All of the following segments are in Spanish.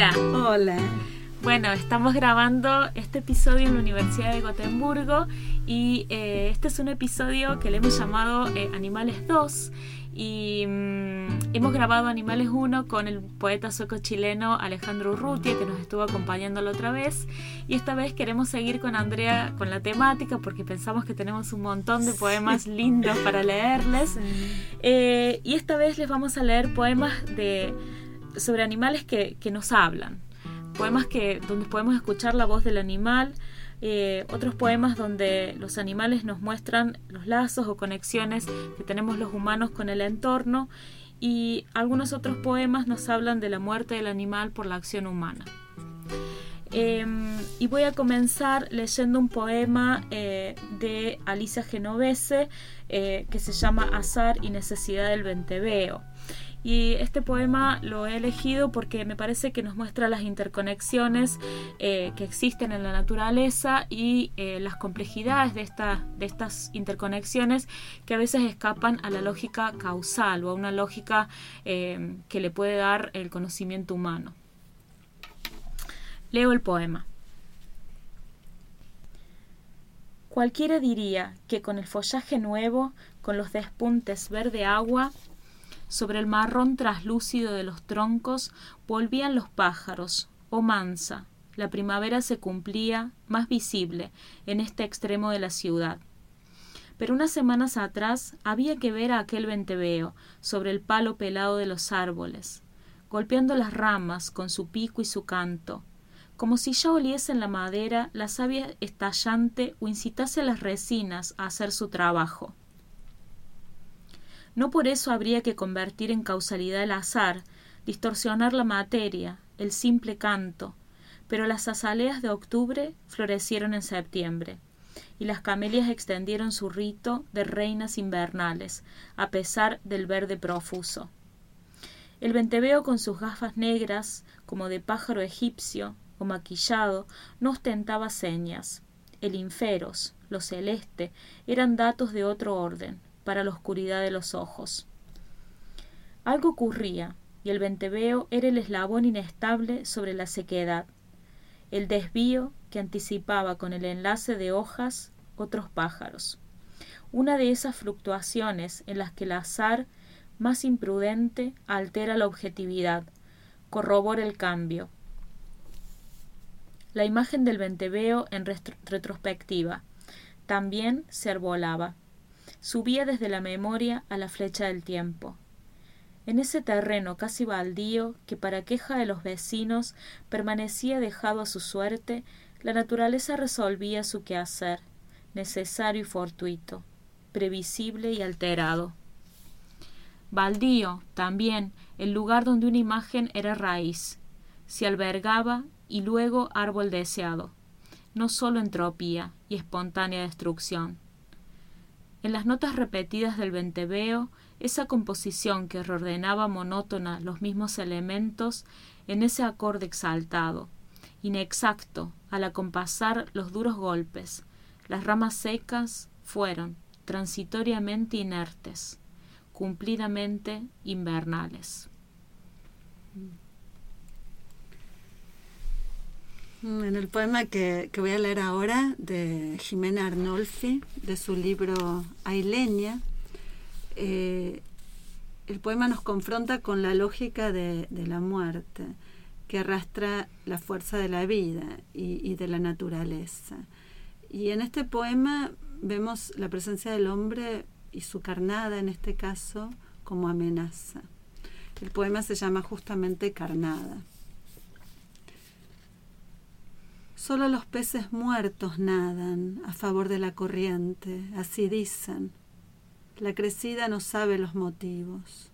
Hola. Hola. Bueno, estamos grabando este episodio en la Universidad de Gotemburgo y eh, este es un episodio que le hemos llamado eh, Animales 2 y mm, hemos grabado Animales 1 con el poeta sueco-chileno Alejandro Urrutia que nos estuvo acompañando la otra vez y esta vez queremos seguir con Andrea con la temática porque pensamos que tenemos un montón de poemas lindos para leerles eh, y esta vez les vamos a leer poemas de, sobre animales que, que nos hablan poemas que, donde podemos escuchar la voz del animal, eh, otros poemas donde los animales nos muestran los lazos o conexiones que tenemos los humanos con el entorno y algunos otros poemas nos hablan de la muerte del animal por la acción humana. Em, y voy a comenzar leyendo un poema eh, de Alicia Genovese eh, que se llama Azar y Necesidad del Venteveo. Y este poema lo he elegido porque me parece que nos muestra las interconexiones eh, que existen en la naturaleza y las complejidades de, estas interconexiones que a veces escapan a la lógica causal o a una lógica que le puede dar el conocimiento humano. Leo el poema. Cualquiera diría que con el follaje nuevo, con los despuntes verde agua, sobre el marrón traslúcido de los troncos volvían los pájaros, oh mansa, la primavera se cumplía, más visible, en este extremo de la ciudad. Pero unas semanas atrás había que ver a aquel venteveo sobre el palo pelado de los árboles, golpeando las ramas con su pico y su canto, como si ya oliese en la madera la savia estallante o incitase a las resinas a hacer su trabajo. No por eso habría que convertir en causalidad el azar, distorsionar la materia, el simple canto, pero las azaleas de octubre florecieron en septiembre, y las camelias extendieron su rito de reinas invernales, a pesar del verde profuso. El venteveo con sus gafas negras, como de pájaro egipcio o maquillado, no ostentaba señas. El inferos, lo celeste, eran datos de otro orden, para la oscuridad de los ojos. Algo ocurría, y el venteveo era el eslabón inestable sobre la sequedad, el desvío que anticipaba con el enlace de hojas otros pájaros. Una de esas fluctuaciones en las que el azar más imprudente altera la objetividad, corrobora el cambio. La imagen del venteveo en retrospectiva también se arbolaba subía desde la memoria a la flecha del tiempo. En ese terreno casi baldío, que para queja de los vecinos permanecía dejado a su suerte, la naturaleza resolvía su quehacer, necesario y fortuito, previsible y alterado. Baldío, también, el lugar donde una imagen era raíz, se albergaba y luego árbol deseado, no sólo entropía y espontánea destrucción. En las notas repetidas del venteveo, esa composición que reordenaba monótona los mismos elementos en ese acorde exaltado, inexacto al acompasar los duros golpes, las ramas secas fueron transitoriamente inertes, cumplidamente invernales. Mm, en el poema que, voy a leer ahora de Jimena Arnolfi, de su libro Aileña, eh, el poema nos confronta con la lógica de, la muerte, que arrastra la fuerza de la vida y, y de la naturaleza. Y en este poema vemos la presencia del hombre y su carnada, en este caso, como amenaza. El poema se llama justamente Carnada. Solo los peces muertos nadan a favor de la corriente, así dicen. La crecida no sabe los motivos.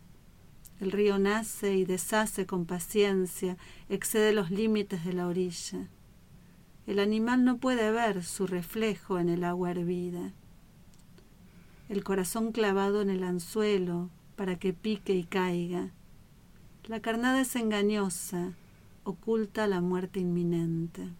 El río nace y deshace con paciencia, excede los límites de la orilla. El animal no puede ver su reflejo en el agua hervida. El corazón clavado en el anzuelo para que pique y caiga. La carnada es engañosa, oculta la muerte inminente.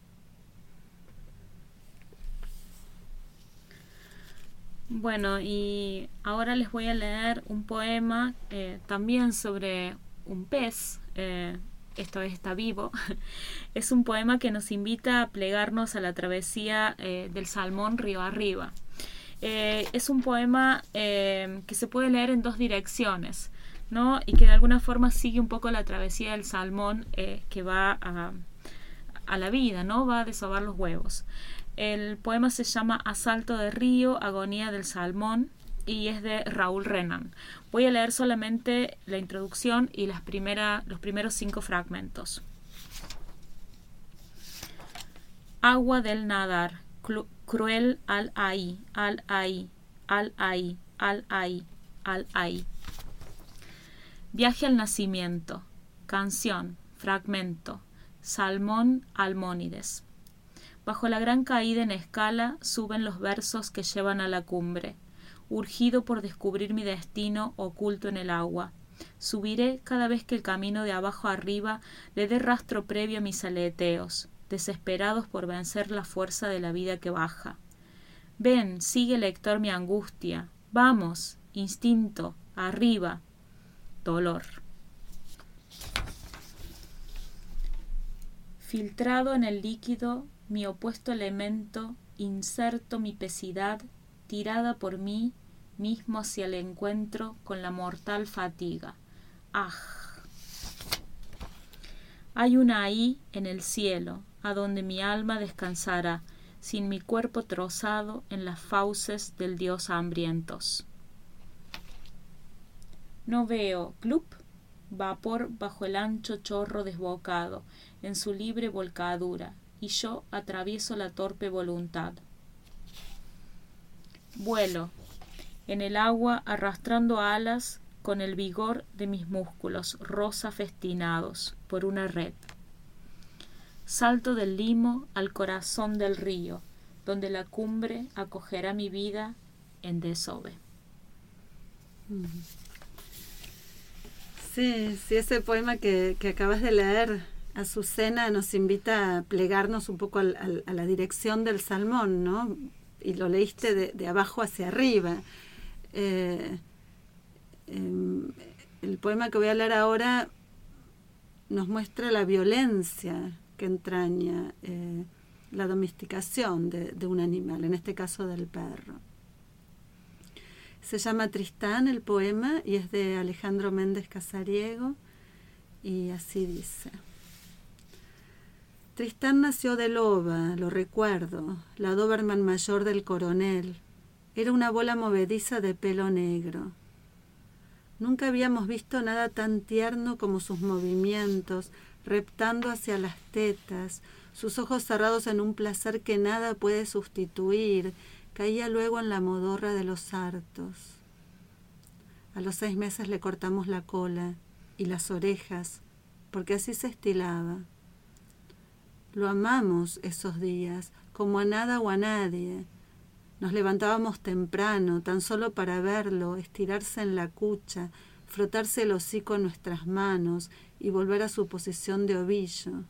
Bueno, y ahora les voy a leer un poema eh, también sobre un pez, eh, esto está vivo, es un poema que nos invita a plegarnos a la travesía eh, del salmón río arriba. Es un poema que se puede leer en dos direcciones, ¿no? Y que de alguna forma sigue un poco la travesía del salmón que va a, la vida, ¿no? Va a desovar los huevos. El poema se llama Asalto de río, agonía del salmón y es de Raúl Renan. Voy a leer solamente la introducción y las los primeros cinco fragmentos. Agua del nadar, cruel al ahí, al ahí, al ahí, al ahí, al ahí. Viaje al nacimiento, canción, fragmento, salmón almónides. Bajo la gran caída en escala suben los versos que llevan a la cumbre urgido por descubrir mi destino oculto en el agua. Subiré cada vez que el camino de abajo arriba le dé rastro previo a mis aleteos, desesperados por vencer la fuerza de la vida que baja. Ven, sigue lector mi angustia. Vamos, instinto, arriba. Dolor. Filtrado en el líquido, mi opuesto elemento, inserto mi pesidad tirada por mí mismo hacia el encuentro con la mortal fatiga. ¡Ah! Hay una ahí en el cielo, a donde mi alma descansará, sin mi cuerpo trozado en las fauces del dios hambrientos. No veo, club, vapor bajo el ancho chorro desbocado, en su libre volcadura, y yo atravieso la torpe voluntad. Vuelo en el agua arrastrando alas con el vigor de mis músculos rosa festinados por una red. Salto del limo al corazón del río, donde la cumbre acogerá mi vida en desove. Sí, sí, ese poema que, acabas de leer, Azucena, nos invita a plegarnos un poco a la dirección del salmón, ¿no? y lo leíste de, abajo hacia arriba. Eh, em, el poema que voy a leer ahora nos muestra la violencia que entraña eh, la domesticación de, de, un animal, en este caso del perro. Se llama Tristán el poema y es de Alejandro Méndez Casariego y así dice. Tristán nació de loba, lo recuerdo, la Doberman mayor del coronel. Era una bola movediza de pelo negro. Nunca habíamos visto nada tan tierno como sus movimientos, reptando hacia las tetas, sus ojos cerrados en un placer que nada puede sustituir, caía luego en la modorra de los hartos. A los seis meses le cortamos la cola y las orejas, porque así se estilaba. Lo amamos esos días, como a nada o a nadie. Nos levantábamos temprano, tan solo para verlo, estirarse en la cucha, frotarse el hocico en nuestras manos y volver a su posición de ovillo.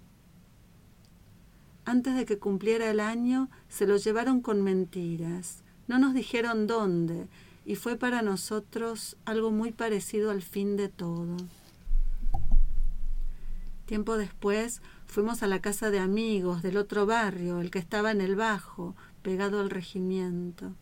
Antes de que cumpliera el año, se lo llevaron con mentiras. No nos dijeron dónde, y fue para nosotros algo muy parecido al fin de todo. Tiempo después fuimos a la casa de amigos del otro barrio, el que estaba en el bajo, pegado al regimiento.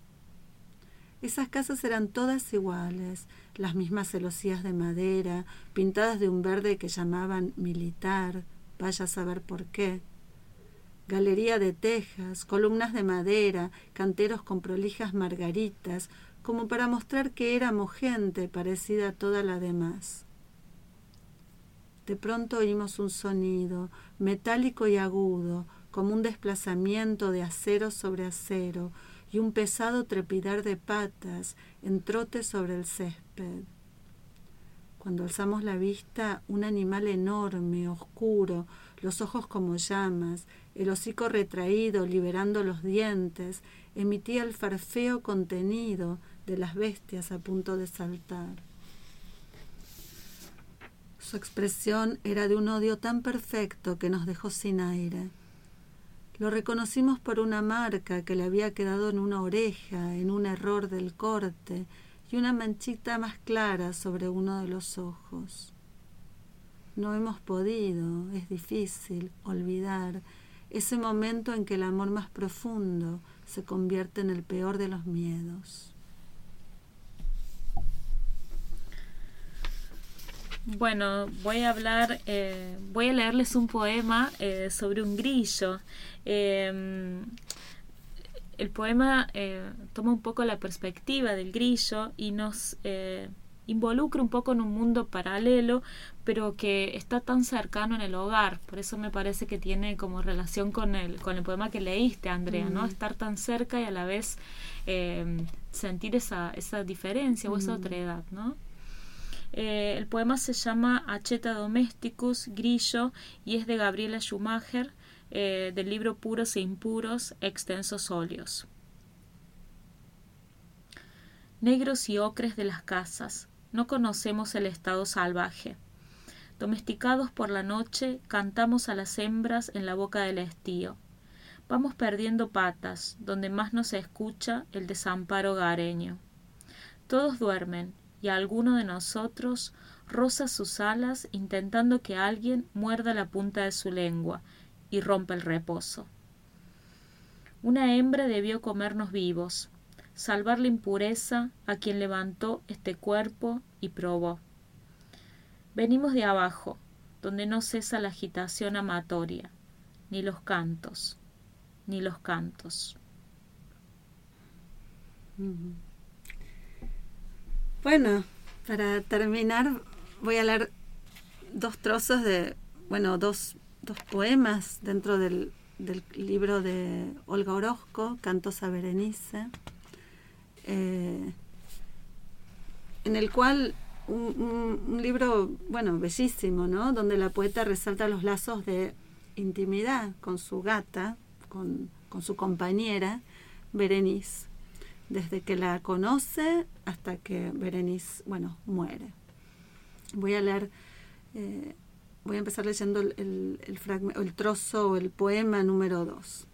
Esas casas eran todas iguales, las mismas celosías de madera, pintadas de un verde que llamaban militar, vaya a saber por qué. Galería de tejas, columnas de madera, canteros con prolijas margaritas, como para mostrar que éramos gente parecida a toda la demás. De pronto oímos un sonido, metálico y agudo, como un desplazamiento de acero sobre acero, y un pesado trepidar de patas en trote sobre el césped. Cuando alzamos la vista, un animal enorme, oscuro, los ojos como llamas, el hocico retraído, liberando los dientes, emitía el farfeo contenido de las bestias a punto de saltar. Su expresión era de un odio tan perfecto que nos dejó sin aire. Lo reconocimos por una marca que le había quedado en una oreja, en un error del corte, y una manchita más clara sobre uno de los ojos. No hemos podido, es difícil, olvidar ese momento en que el amor más profundo se convierte en el peor de los miedos. Bueno, voy a hablar, eh, voy a leerles un poema eh, sobre un grillo. Em, el poema eh, toma un poco la perspectiva del grillo y nos involucra un poco en un mundo paralelo, pero que está tan cercano en el hogar. Por eso me parece que tiene como relación con el, con el poema que leíste, Andrea, ¿no? Mm. Estar tan cerca y a la vez em, sentir esa, esa diferencia o esa mm. otra edad, ¿no? Eh, el poema se llama Acheta Domesticus, Grillo, y es de Gabriela Schumacher, eh, del libro Puros e Impuros, Extensos Óleos. Negros y ocres de las casas, no conocemos el estado salvaje. Domesticados por la noche, cantamos a las hembras en la boca del estío. Vamos perdiendo patas, donde más nos escucha el desamparo gareño. Todos duermen, y alguno de nosotros roza sus alas intentando que alguien muerda la punta de su lengua y rompa el reposo. Una hembra debió comernos vivos, salvar la impureza a quien levantó este cuerpo y probó. Venimos de abajo, donde no cesa la agitación amatoria, ni los cantos, ni los cantos. Bueno, para terminar voy a leer dos trozos de, bueno, dos, dos poemas dentro del, del, libro de Olga Orozco, Cantos a Berenice, eh, en el cual un, libro, bueno, bellísimo, ¿no? Donde la poeta resalta los lazos de intimidad con su gata, con, con su compañera, Berenice desde que la conoce hasta que Berenice, bueno, muere. Voy a leer, eh, voy a empezar leyendo el, el, el trozo el poema número 2.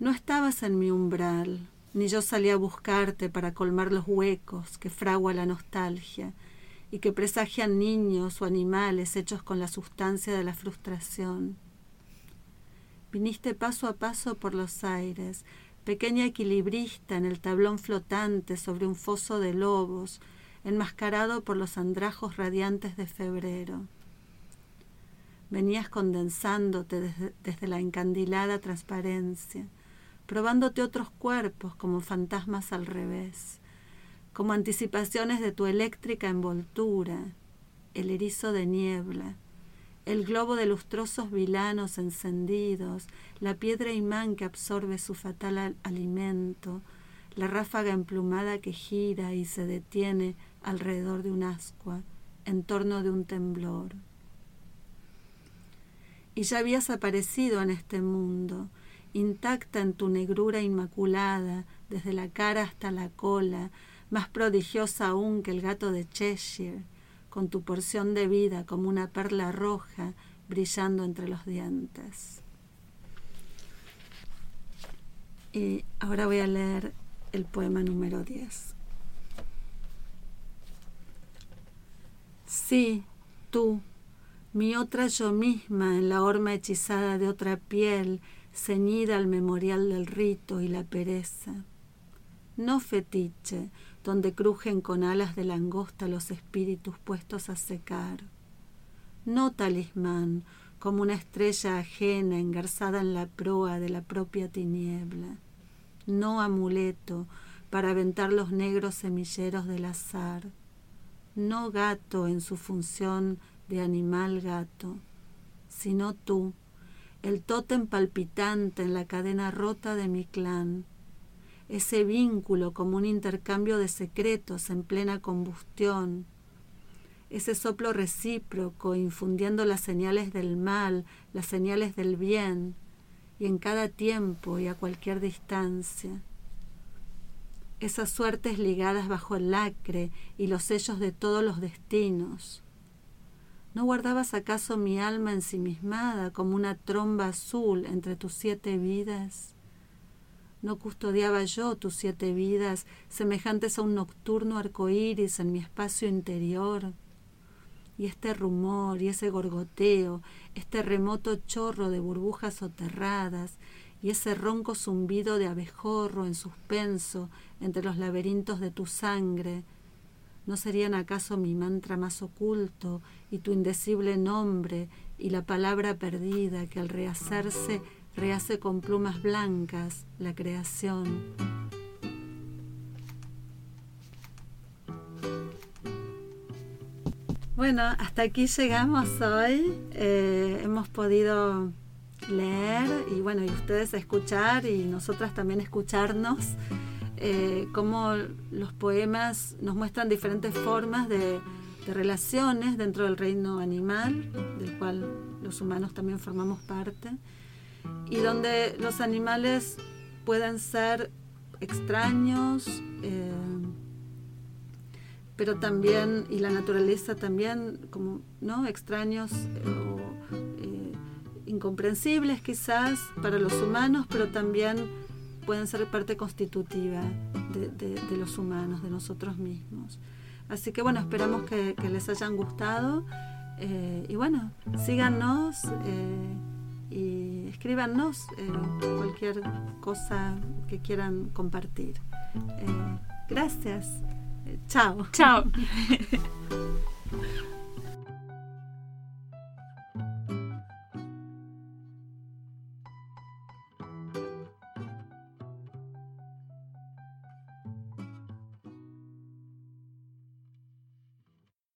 No estabas en mi umbral, ni yo salí a buscarte para colmar los huecos que fragua la nostalgia y que presagian niños o animales hechos con la sustancia de la frustración. Viniste paso a paso por los aires, pequeña equilibrista en el tablón flotante sobre un foso de lobos, enmascarado por los andrajos radiantes de febrero. Venías condensándote desde, desde, la encandilada transparencia, probándote otros cuerpos como fantasmas al revés, como anticipaciones de tu eléctrica envoltura, el erizo de niebla, el globo de lustrosos vilanos encendidos, la piedra imán que absorbe su fatal alimento, la ráfaga emplumada que gira y se detiene alrededor de un ascua, en torno de un temblor. Y ya habías aparecido en este mundo, intacta en tu negrura inmaculada, desde la cara hasta la cola, más prodigiosa aún que el gato de Cheshire, con tu porción de vida como una perla roja brillando entre los dientes. Y ahora voy a leer el poema número 10. Sí, tú, mi otra yo misma en la horma hechizada de otra piel, ceñida al memorial del rito y la pereza. No fetiche, donde crujen con alas de langosta los espíritus puestos a secar. No talismán, como una estrella ajena engarzada en la proa de la propia tiniebla. No amuleto para aventar los negros semilleros del azar. No gato en su función de animal gato, sino tú, el tótem palpitante en la cadena rota de mi clan, ese vínculo como un intercambio de secretos en plena combustión, ese soplo recíproco infundiendo las señales del mal, las señales del bien, y en cada tiempo y a cualquier distancia. Esas suertes ligadas bajo el lacre y los sellos de todos los destinos. ¿No guardabas acaso mi alma ensimismada como una tromba azul entre tus siete vidas? ¿No custodiaba yo tus siete vidas, semejantes a un nocturno arco iris en mi espacio interior? y este rumor y ese gorgoteo, este remoto chorro de burbujas soterradas y ese ronco zumbido de abejorro en suspenso entre los laberintos de tu sangre, ¿no serían acaso mi mantra más oculto y tu indecible nombre y la palabra perdida que al rehacerse rehace con plumas blancas la creación? Bueno, hasta aquí llegamos hoy. Eh, hemos podido leer y bueno, y ustedes escuchar y nosotras también escucharnos, eh, cómo los poemas nos muestran diferentes formas de, relaciones dentro del reino animal, del cual los humanos también formamos parte, y donde los animales pueden ser extraños, eh, pero también, y la naturaleza también, como, ¿no? Extraños o incomprensibles quizás para los humanos, pero también pueden ser parte constitutiva de, los humanos, de nosotros mismos. Así que bueno, esperamos que, les hayan gustado eh, y bueno, síganos eh, y escríbanos eh, cualquier cosa que quieran compartir. gracias. chao. Chao.